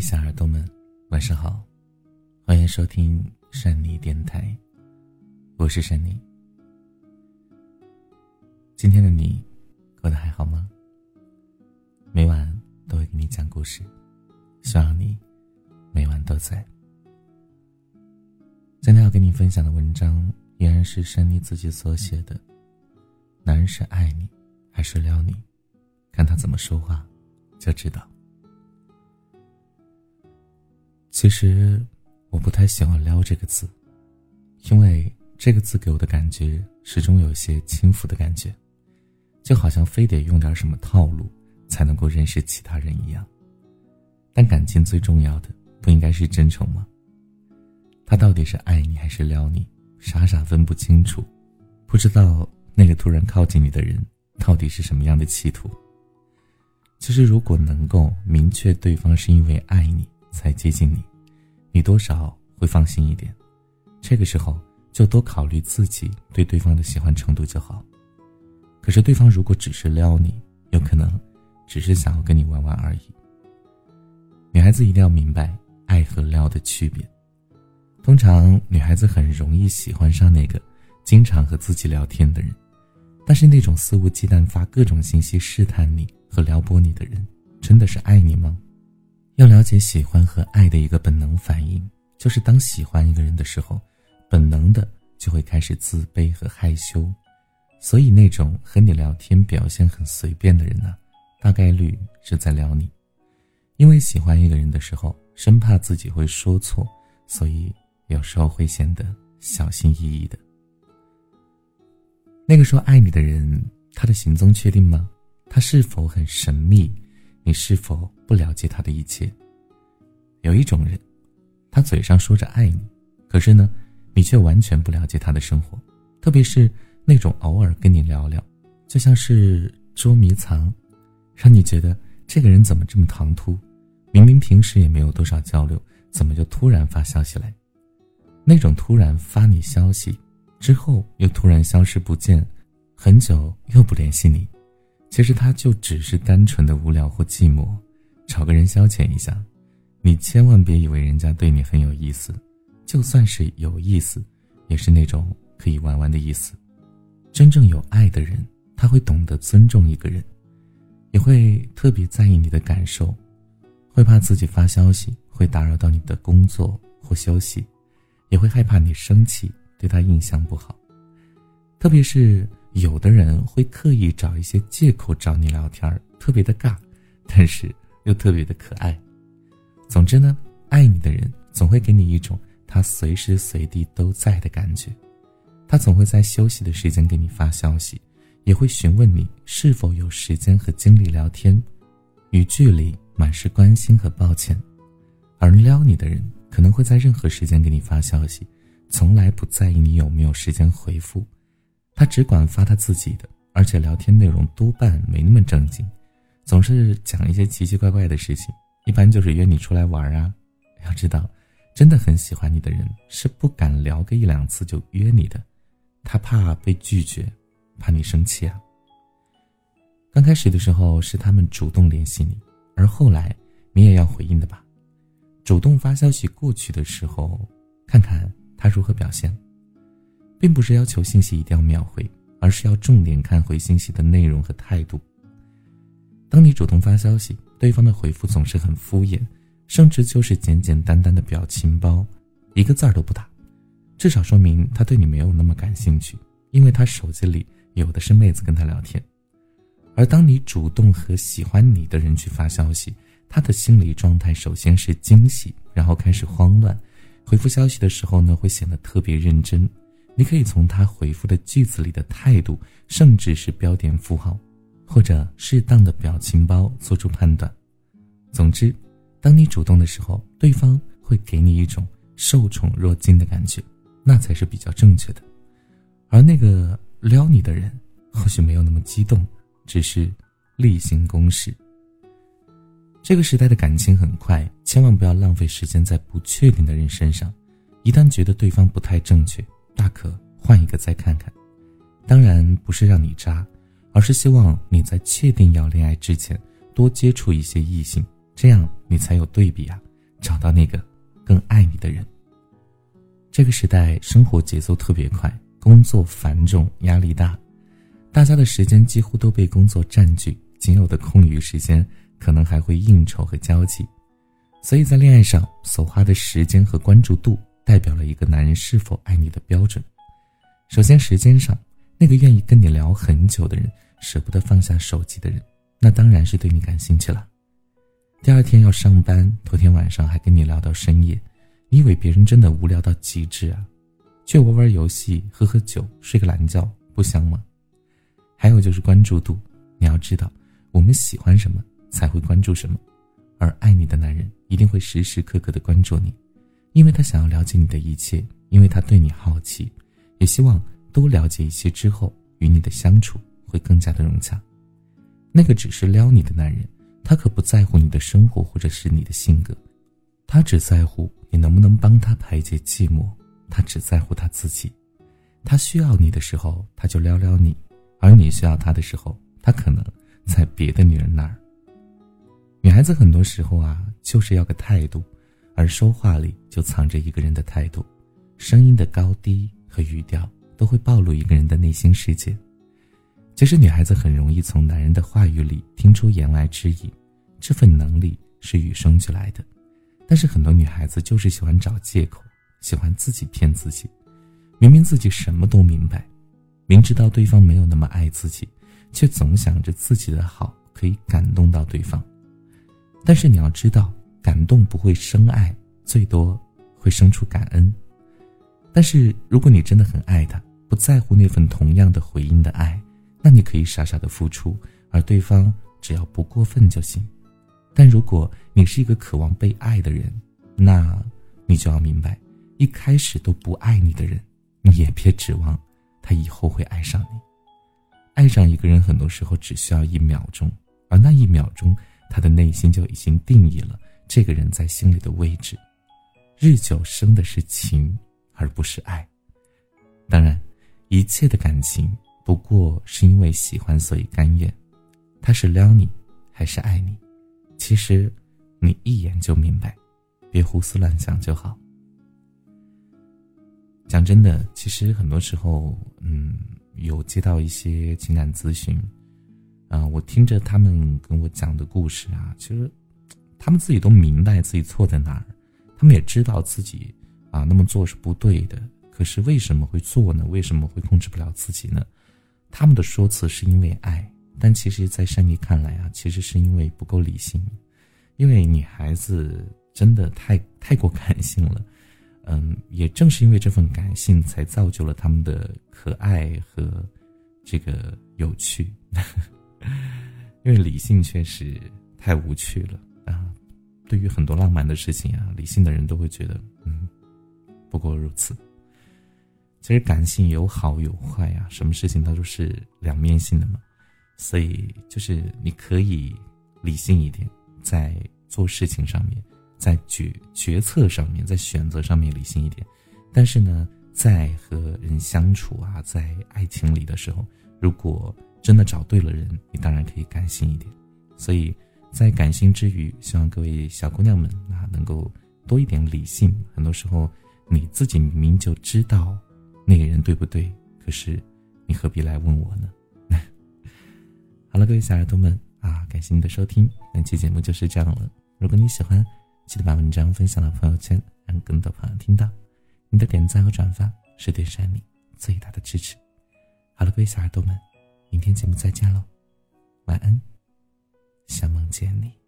小耳朵们，晚上好，欢迎收听善妮电台，我是善妮。今天的你过得还好吗？每晚都会给你讲故事，希望你每晚都在。今天要跟你分享的文章依然是珊妮自己所写的。男人是爱你，还是撩你？看他怎么说话，就知道。其实我不太喜欢“撩”这个字，因为这个字给我的感觉始终有些轻浮的感觉，就好像非得用点什么套路才能够认识其他人一样。但感情最重要的不应该是真诚吗？他到底是爱你还是撩你？傻傻分不清楚，不知道那个突然靠近你的人到底是什么样的企图。其实，如果能够明确对方是因为爱你才接近你，你多少会放心一点。这个时候就多考虑自己对对方的喜欢程度就好。可是，对方如果只是撩你，有可能只是想要跟你玩玩而已。女孩子一定要明白爱和撩的区别。通常，女孩子很容易喜欢上那个经常和自己聊天的人，但是那种肆无忌惮发各种信息试探你。和撩拨你的人，真的是爱你吗？要了解喜欢和爱的一个本能反应，就是当喜欢一个人的时候，本能的就会开始自卑和害羞。所以那种和你聊天表现很随便的人呢，大概率是在撩你。因为喜欢一个人的时候，生怕自己会说错，所以有时候会显得小心翼翼的。那个说爱你的人，他的行踪确定吗？他是否很神秘？你是否不了解他的一切？有一种人，他嘴上说着爱你，可是呢，你却完全不了解他的生活。特别是那种偶尔跟你聊聊，就像是捉迷藏，让你觉得这个人怎么这么唐突？明明平时也没有多少交流，怎么就突然发消息来？那种突然发你消息，之后又突然消失不见，很久又不联系你。其实他就只是单纯的无聊或寂寞，找个人消遣一下。你千万别以为人家对你很有意思，就算是有意思，也是那种可以玩玩的意思。真正有爱的人，他会懂得尊重一个人，也会特别在意你的感受，会怕自己发消息会打扰到你的工作或休息，也会害怕你生气对他印象不好，特别是。有的人会刻意找一些借口找你聊天特别的尬，但是又特别的可爱。总之呢，爱你的人总会给你一种他随时随地都在的感觉，他总会在休息的时间给你发消息，也会询问你是否有时间和精力聊天，语句里满是关心和抱歉。而撩你的人可能会在任何时间给你发消息，从来不在意你有没有时间回复。他只管发他自己的，而且聊天内容多半没那么正经，总是讲一些奇奇怪怪的事情，一般就是约你出来玩啊。要知道，真的很喜欢你的人是不敢聊个一两次就约你的，他怕被拒绝，怕你生气啊。刚开始的时候是他们主动联系你，而后来你也要回应的吧？主动发消息过去的时候，看看他如何表现。并不是要求信息一定要秒回，而是要重点看回信息的内容和态度。当你主动发消息，对方的回复总是很敷衍，甚至就是简简单单的表情包，一个字儿都不打，至少说明他对你没有那么感兴趣，因为他手机里有的是妹子跟他聊天。而当你主动和喜欢你的人去发消息，他的心理状态首先是惊喜，然后开始慌乱，回复消息的时候呢，会显得特别认真。你可以从他回复的句子里的态度，甚至是标点符号，或者适当的表情包做出判断。总之，当你主动的时候，对方会给你一种受宠若惊的感觉，那才是比较正确的。而那个撩你的人，或许没有那么激动，只是例行公事。这个时代的感情很快，千万不要浪费时间在不确定的人身上。一旦觉得对方不太正确，大可换一个再看看，当然不是让你渣，而是希望你在确定要恋爱之前多接触一些异性，这样你才有对比啊，找到那个更爱你的人。这个时代生活节奏特别快，工作繁重，压力大，大家的时间几乎都被工作占据，仅有的空余时间可能还会应酬和交际。所以在恋爱上所花的时间和关注度，代表了一个男人是否爱你的标准。首先，时间上，那个愿意跟你聊很久的人，舍不得放下手机的人，那当然是对你感兴趣了。第二天要上班，头天晚上还跟你聊到深夜，你以为别人真的无聊到极致啊？去玩玩游戏，喝喝酒，睡个懒觉，不香吗？还有就是关注度，你要知道，我们喜欢什么才会关注什么。而爱你的男人一定会时时刻刻的关注你，因为他想要了解你的一切，因为他对你好奇，也希望多了解一些之后与你的相处会更加的融洽。那个只是撩你的男人，他可不在乎你的生活或者是你的性格，他只在乎你能不能帮他排解寂寞，他只在乎他自己。他需要你的时候，他就撩撩你，而你需要他的时候，他可能在别的女人那儿。女孩子很多时候啊，就是要个态度，而说话里就藏着一个人的态度，声音的高低和语调都会暴露一个人的内心世界。其实女孩子很容易从男人的话语里听出言外之意，这份能力是与生俱来的。但是很多女孩子就是喜欢找借口，喜欢自己骗自己，明明自己什么都明白，明知道对方没有那么爱自己，却总想着自己的好可以感动到对方。但是你要知道，感动不会生爱，最多会生出感恩。但是如果你真的很爱他，不在乎那份同样的回应的爱，那你可以傻傻的付出，而对方只要不过分就行。但如果你是一个渴望被爱的人，那你就要明白，一开始都不爱你的人，你也别指望他以后会爱上你。爱上一个人，很多时候只需要一秒钟，而那一秒钟。他的内心就已经定义了这个人在心里的位置，日久生的是情，而不是爱。当然，一切的感情不过是因为喜欢所以甘愿。他是撩你，还是爱你？其实，你一眼就明白，别胡思乱想就好。讲真的，其实很多时候，嗯，有接到一些情感咨询。啊，我听着他们跟我讲的故事啊，其实他们自己都明白自己错在哪儿，他们也知道自己啊那么做是不对的。可是为什么会做呢？为什么会控制不了自己呢？他们的说辞是因为爱，但其实，在珊妮看来啊，其实是因为不够理性，因为女孩子真的太太过感性了。嗯，也正是因为这份感性，才造就了他们的可爱和这个有趣。因为理性确实太无趣了啊！对于很多浪漫的事情啊，理性的人都会觉得，嗯，不过如此。其实感性有好有坏呀，什么事情它都是两面性的嘛。所以就是你可以理性一点，在做事情上面，在决决策上面，在选择上面理性一点。但是呢，在和人相处啊，在爱情里的时候，如果真的找对了人，你当然可以感性一点。所以，在感性之余，希望各位小姑娘们啊，能够多一点理性。很多时候，你自己明明就知道那个人对不对，可是你何必来问我呢？好了，各位小耳朵们啊，感谢你的收听，本期节目就是这样了。如果你喜欢，记得把文章分享到朋友圈，让更多朋友听到。你的点赞和转发是对山里最大的支持。好了，各位小耳朵们。明天节目再见喽，晚安。想梦见你。